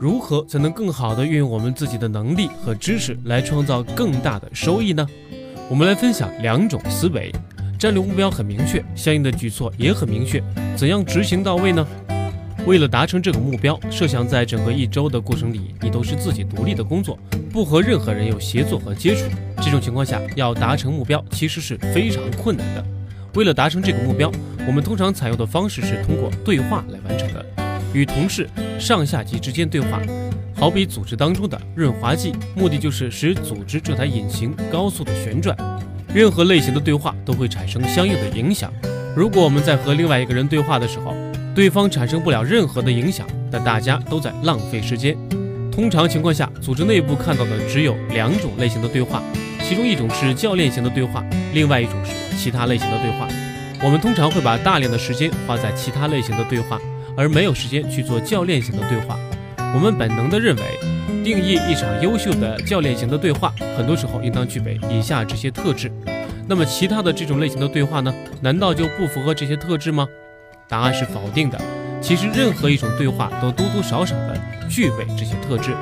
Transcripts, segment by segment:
如何才能更好的运用我们自己的能力和知识来创造更大的收益呢？我们来分享两种思维：战略目标很明确，相应的举措也很明确，怎样执行到位呢？为了达成这个目标，设想在整个一周的过程里，你都是自己独立的工作，不和任何人有协作和接触。这种情况下，要达成目标其实是非常困难的。为了达成这个目标，我们通常采用的方式是通过对话来完成的，与同事、上下级之间对话，好比组织当中的润滑剂，目的就是使组织这台引擎高速的旋转。任何类型的对话都会产生相应的影响。如果我们在和另外一个人对话的时候，对方产生不了任何的影响，但大家都在浪费时间。通常情况下，组织内部看到的只有两种类型的对话，其中一种是教练型的对话，另外一种是其他类型的对话。我们通常会把大量的时间花在其他类型的对话，而没有时间去做教练型的对话。我们本能地认为，定义一场优秀的教练型的对话，很多时候应当具备以下这些特质。那么，其他的这种类型的对话呢？难道就不符合这些特质吗？答案是否定的。其实，任何一种对话都多多少少的具备这些特质。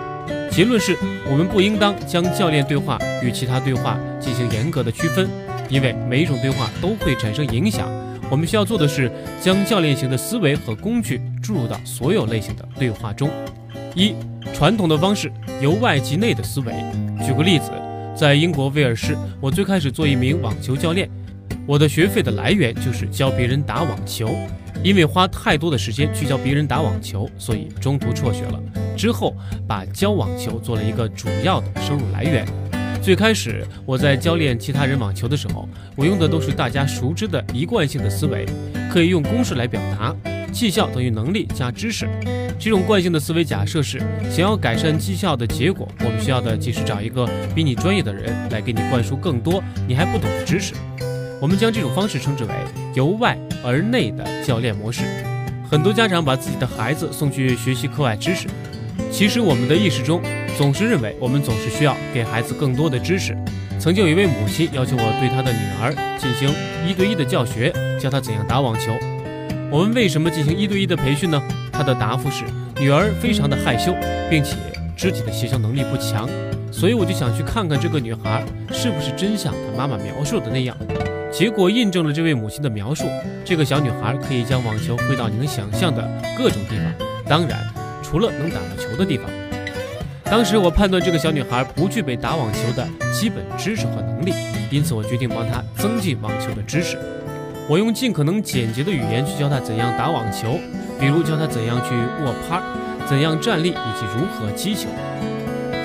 结论是我们不应当将教练对话与其他对话进行严格的区分，因为每一种对话都会产生影响。我们需要做的是将教练型的思维和工具注入到所有类型的对话中。一、传统的方式，由外及内的思维。举个例子，在英国威尔士，我最开始做一名网球教练，我的学费的来源就是教别人打网球。因为花太多的时间去教别人打网球，所以中途辍学了。之后把教网球做了一个主要的收入来源。最开始我在教练其他人网球的时候，我用的都是大家熟知的一贯性的思维，可以用公式来表达：绩效等于能力加知识。这种惯性的思维假设是，想要改善绩效的结果，我们需要的即是找一个比你专业的人来给你灌输更多你还不懂的知识。我们将这种方式称之为由外而内的教练模式。很多家长把自己的孩子送去学习课外知识，其实我们的意识中总是认为我们总是需要给孩子更多的知识。曾经有一位母亲要求我对她的女儿进行一对一的教学，教她怎样打网球。我们为什么进行一对一的培训呢？她的答复是：女儿非常的害羞，并且肢体的协调能力不强，所以我就想去看看这个女孩是不是真像她妈妈描述的那样。结果印证了这位母亲的描述，这个小女孩可以将网球挥到你能想象的各种地方，当然，除了能打到球的地方。当时我判断这个小女孩不具备打网球的基本知识和能力，因此我决定帮她增进网球的知识。我用尽可能简洁的语言去教他怎样打网球，比如教他怎样去握拍，怎样站立，以及如何击球。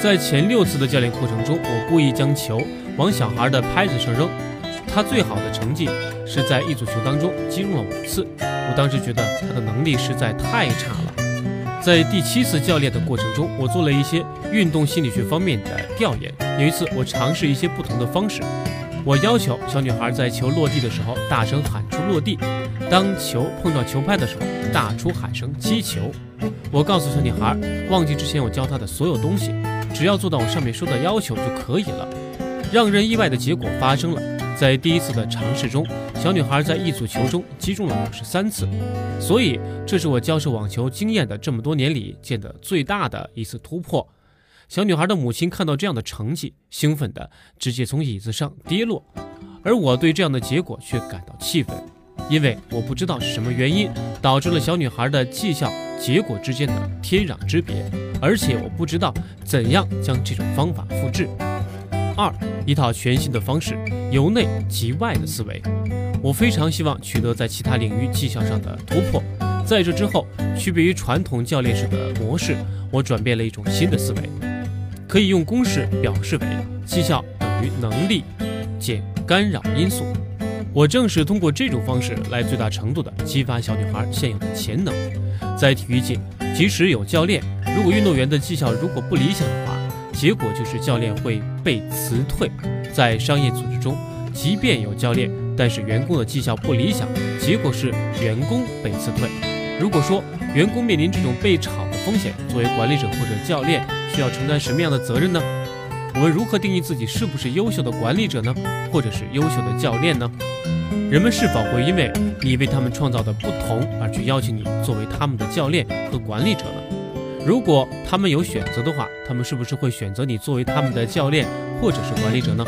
在前六次的教练课程中，我故意将球往小孩的拍子上扔。他最好的成绩是在一组球当中击中了五次，我当时觉得他的能力实在太差了。在第七次教练的过程中，我做了一些运动心理学方面的调研。有一次，我尝试一些不同的方式，我要求小女孩在球落地的时候大声喊出“落地”，当球碰到球拍的时候大出喊声“击球”。我告诉小女孩，忘记之前我教她的所有东西，只要做到我上面说的要求就可以了。让人意外的结果发生了。在第一次的尝试中，小女孩在一组球中击中了五十三次，所以这是我教授网球经验的这么多年里见的最大的一次突破。小女孩的母亲看到这样的成绩，兴奋的直接从椅子上跌落，而我对这样的结果却感到气愤，因为我不知道是什么原因导致了小女孩的绩效结果之间的天壤之别，而且我不知道怎样将这种方法复制。二，一套全新的方式，由内及外的思维。我非常希望取得在其他领域绩效上的突破。在这之后，区别于传统教练式的模式，我转变了一种新的思维，可以用公式表示为：绩效等于能力减干扰因素。我正是通过这种方式来最大程度地激发小女孩现有的潜能。在体育界，即使有教练，如果运动员的绩效如果不理想的话，结果就是教练会被辞退。在商业组织中，即便有教练，但是员工的绩效不理想，结果是员工被辞退。如果说员工面临这种被炒的风险，作为管理者或者教练，需要承担什么样的责任呢？我们如何定义自己是不是优秀的管理者呢？或者是优秀的教练呢？人们是否会因为你为他们创造的不同而去邀请你作为他们的教练和管理者呢？如果他们有选择的话，他们是不是会选择你作为他们的教练或者是管理者呢？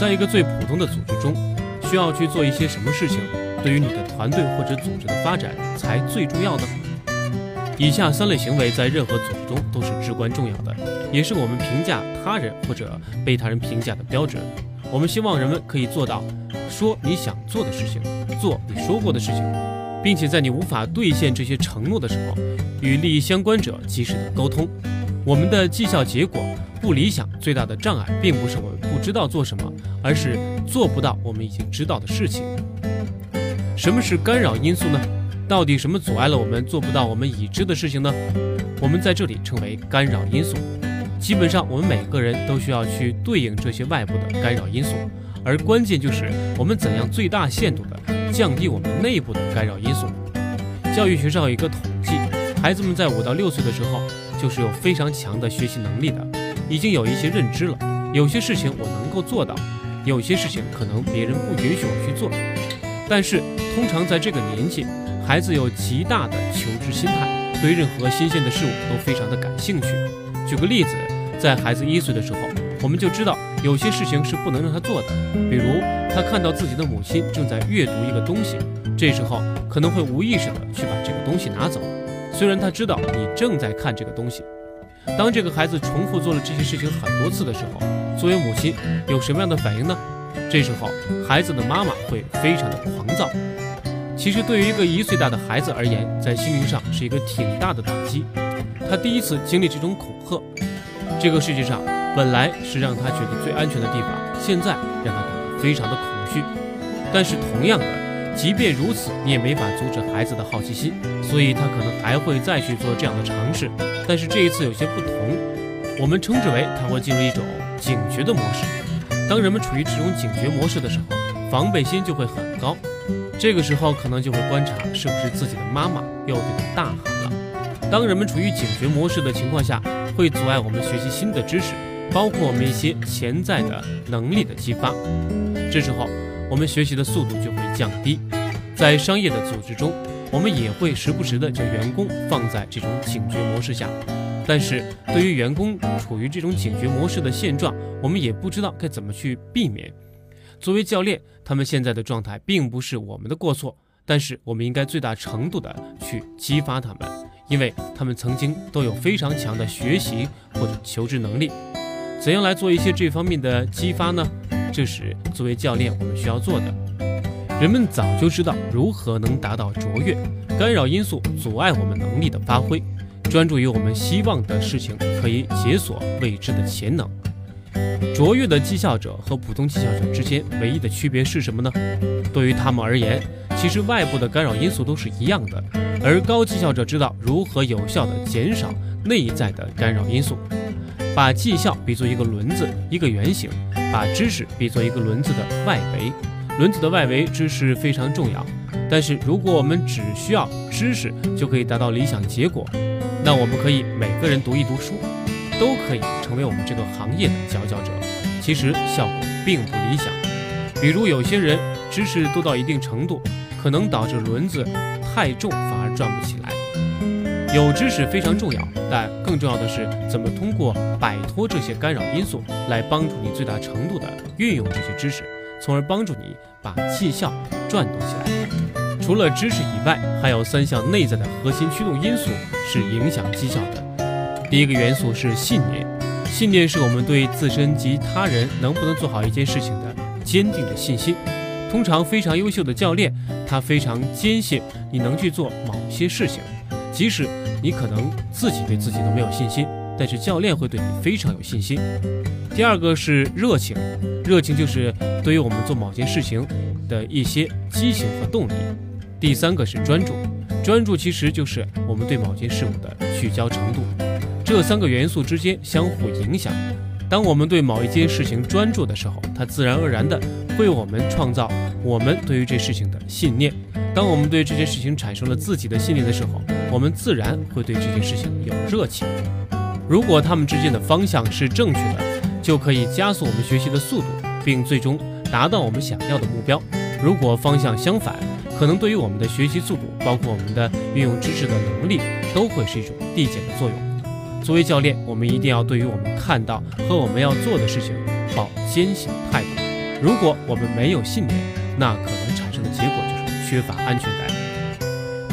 在一个最普通的组织中，需要去做一些什么事情，对于你的团队或者组织的发展才最重要呢？以下三类行为在任何组织中都是至关重要的，也是我们评价他人或者被他人评价的标准。我们希望人们可以做到：说你想做的事情，做你说过的事情。并且在你无法兑现这些承诺的时候，与利益相关者及时的沟通。我们的绩效结果不理想，最大的障碍并不是我们不知道做什么，而是做不到我们已经知道的事情。什么是干扰因素呢？到底什么阻碍了我们做不到我们已知的事情呢？我们在这里称为干扰因素。基本上，我们每个人都需要去对应这些外部的干扰因素，而关键就是我们怎样最大限度的。降低我们内部的干扰因素。教育学上有一个统计，孩子们在五到六岁的时候，就是有非常强的学习能力的，已经有一些认知了。有些事情我能够做到，有些事情可能别人不允许我去做。但是通常在这个年纪，孩子有极大的求知心态，对任何新鲜的事物都非常的感兴趣。举个例子，在孩子一岁的时候。我们就知道有些事情是不能让他做的，比如他看到自己的母亲正在阅读一个东西，这时候可能会无意识的去把这个东西拿走，虽然他知道你正在看这个东西。当这个孩子重复做了这些事情很多次的时候，作为母亲有什么样的反应呢？这时候孩子的妈妈会非常的狂躁。其实对于一个一岁大的孩子而言，在心灵上是一个挺大的打击，他第一次经历这种恐吓，这个世界上。本来是让他觉得最安全的地方，现在让他感到非常的恐惧。但是同样的，即便如此，你也没法阻止孩子的好奇心，所以他可能还会再去做这样的尝试。但是这一次有些不同，我们称之为他会进入一种警觉的模式。当人们处于这种警觉模式的时候，防备心就会很高。这个时候可能就会观察是不是自己的妈妈又对他大喊了。当人们处于警觉模式的情况下，会阻碍我们学习新的知识。包括我们一些潜在的能力的激发，这时候我们学习的速度就会降低。在商业的组织中，我们也会时不时的将员工放在这种警觉模式下，但是对于员工处于这种警觉模式的现状，我们也不知道该怎么去避免。作为教练，他们现在的状态并不是我们的过错，但是我们应该最大程度的去激发他们，因为他们曾经都有非常强的学习或者求知能力。怎样来做一些这方面的激发呢？这是作为教练我们需要做的。人们早就知道如何能达到卓越，干扰因素阻碍我们能力的发挥，专注于我们希望的事情，可以解锁未知的潜能。卓越的绩效者和普通绩效者之间唯一的区别是什么呢？对于他们而言，其实外部的干扰因素都是一样的，而高绩效者知道如何有效地减少内在的干扰因素。把绩效比作一个轮子，一个圆形；把知识比作一个轮子的外围，轮子的外围知识非常重要。但是，如果我们只需要知识就可以达到理想结果，那我们可以每个人读一读书，都可以成为我们这个行业的佼佼者。其实效果并不理想。比如有些人知识多到一定程度，可能导致轮子太重，反而转不起来。有知识非常重要，但更重要的是怎么通过摆脱这些干扰因素，来帮助你最大程度的运用这些知识，从而帮助你把绩效转动起来。除了知识以外，还有三项内在的核心驱动因素是影响绩效的。第一个元素是信念，信念是我们对自身及他人能不能做好一件事情的坚定的信心。通常非常优秀的教练，他非常坚信你能去做某些事情，即使。你可能自己对自己都没有信心，但是教练会对你非常有信心。第二个是热情，热情就是对于我们做某件事情的一些激情和动力。第三个是专注，专注其实就是我们对某件事物的聚焦程度。这三个元素之间相互影响。当我们对某一件事情专注的时候，它自然而然的为我们创造我们对于这事情的信念。当我们对这件事情产生了自己的信念的时候，我们自然会对这件事情有热情。如果他们之间的方向是正确的，就可以加速我们学习的速度，并最终达到我们想要的目标。如果方向相反，可能对于我们的学习速度，包括我们的运用知识的能力，都会是一种递减的作用。作为教练，我们一定要对于我们看到和我们要做的事情抱坚信态度。如果我们没有信念，那可能产生的结果就是缺乏安全感。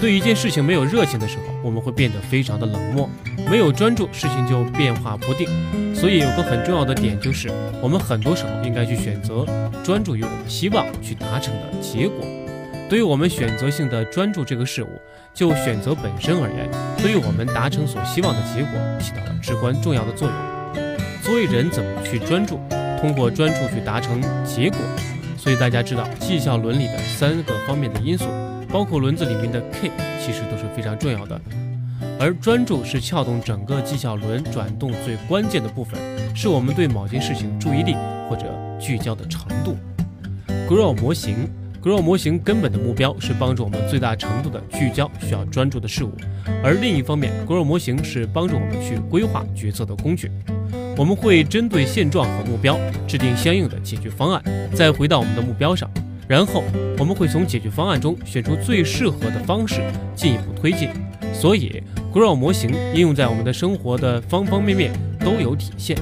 对一件事情没有热情的时候，我们会变得非常的冷漠，没有专注，事情就变化不定。所以有个很重要的点就是，我们很多时候应该去选择专注于我们希望去达成的结果。对于我们选择性的专注这个事物，就选择本身而言，对于我们达成所希望的结果起到了至关重要的作用。作为人怎么去专注，通过专注去达成结果。所以大家知道绩效伦理的三个方面的因素。包括轮子里面的 K，其实都是非常重要的，而专注是撬动整个绩效轮转动最关键的部分，是我们对某件事情注意力或者聚焦的程度。Grow 模型，Grow 模型根本的目标是帮助我们最大程度的聚焦需要专注的事物，而另一方面，Grow 模型是帮助我们去规划决策的工具。我们会针对现状和目标制定相应的解决方案，再回到我们的目标上。然后我们会从解决方案中选出最适合的方式进一步推进。所以，Grow 模型应用在我们的生活的方方面面都有体现。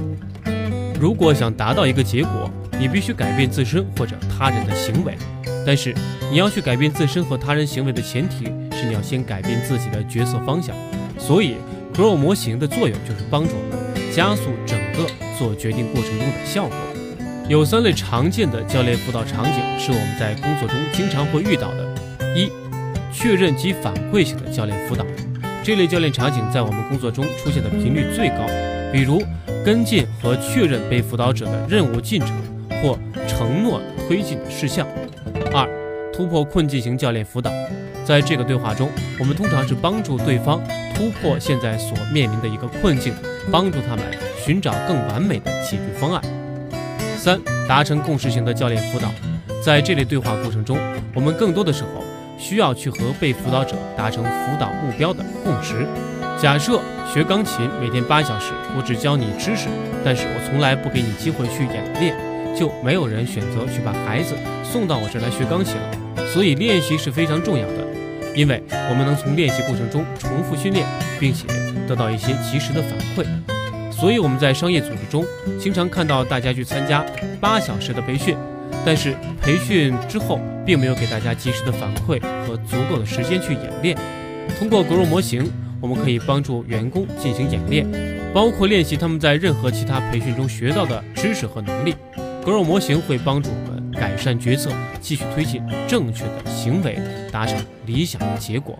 如果想达到一个结果，你必须改变自身或者他人的行为。但是，你要去改变自身和他人行为的前提是你要先改变自己的决策方向。所以，Grow 模型的作用就是帮助我们加速整个做决定过程中的效果。有三类常见的教练辅导场景是我们在工作中经常会遇到的：一、确认及反馈型的教练辅导，这类教练场景在我们工作中出现的频率最高。比如跟进和确认被辅导者的任务进程或承诺推进的事项。二、突破困境型教练辅导，在这个对话中，我们通常是帮助对方突破现在所面临的一个困境，帮助他们寻找更完美的解决方案。三、达成共识型的教练辅导，在这类对话过程中，我们更多的时候需要去和被辅导者达成辅导目标的共识。假设学钢琴每天八小时，我只教你知识，但是我从来不给你机会去演练，就没有人选择去把孩子送到我这来学钢琴了。所以练习是非常重要的，因为我们能从练习过程中重复训练，并且得到一些及时的反馈。所以我们在商业组织中经常看到大家去参加八小时的培训，但是培训之后并没有给大家及时的反馈和足够的时间去演练。通过 Grow 模型，我们可以帮助员工进行演练，包括练习他们在任何其他培训中学到的知识和能力。Grow 模型会帮助我们改善决策，继续推进正确的行为，达成理想的结果。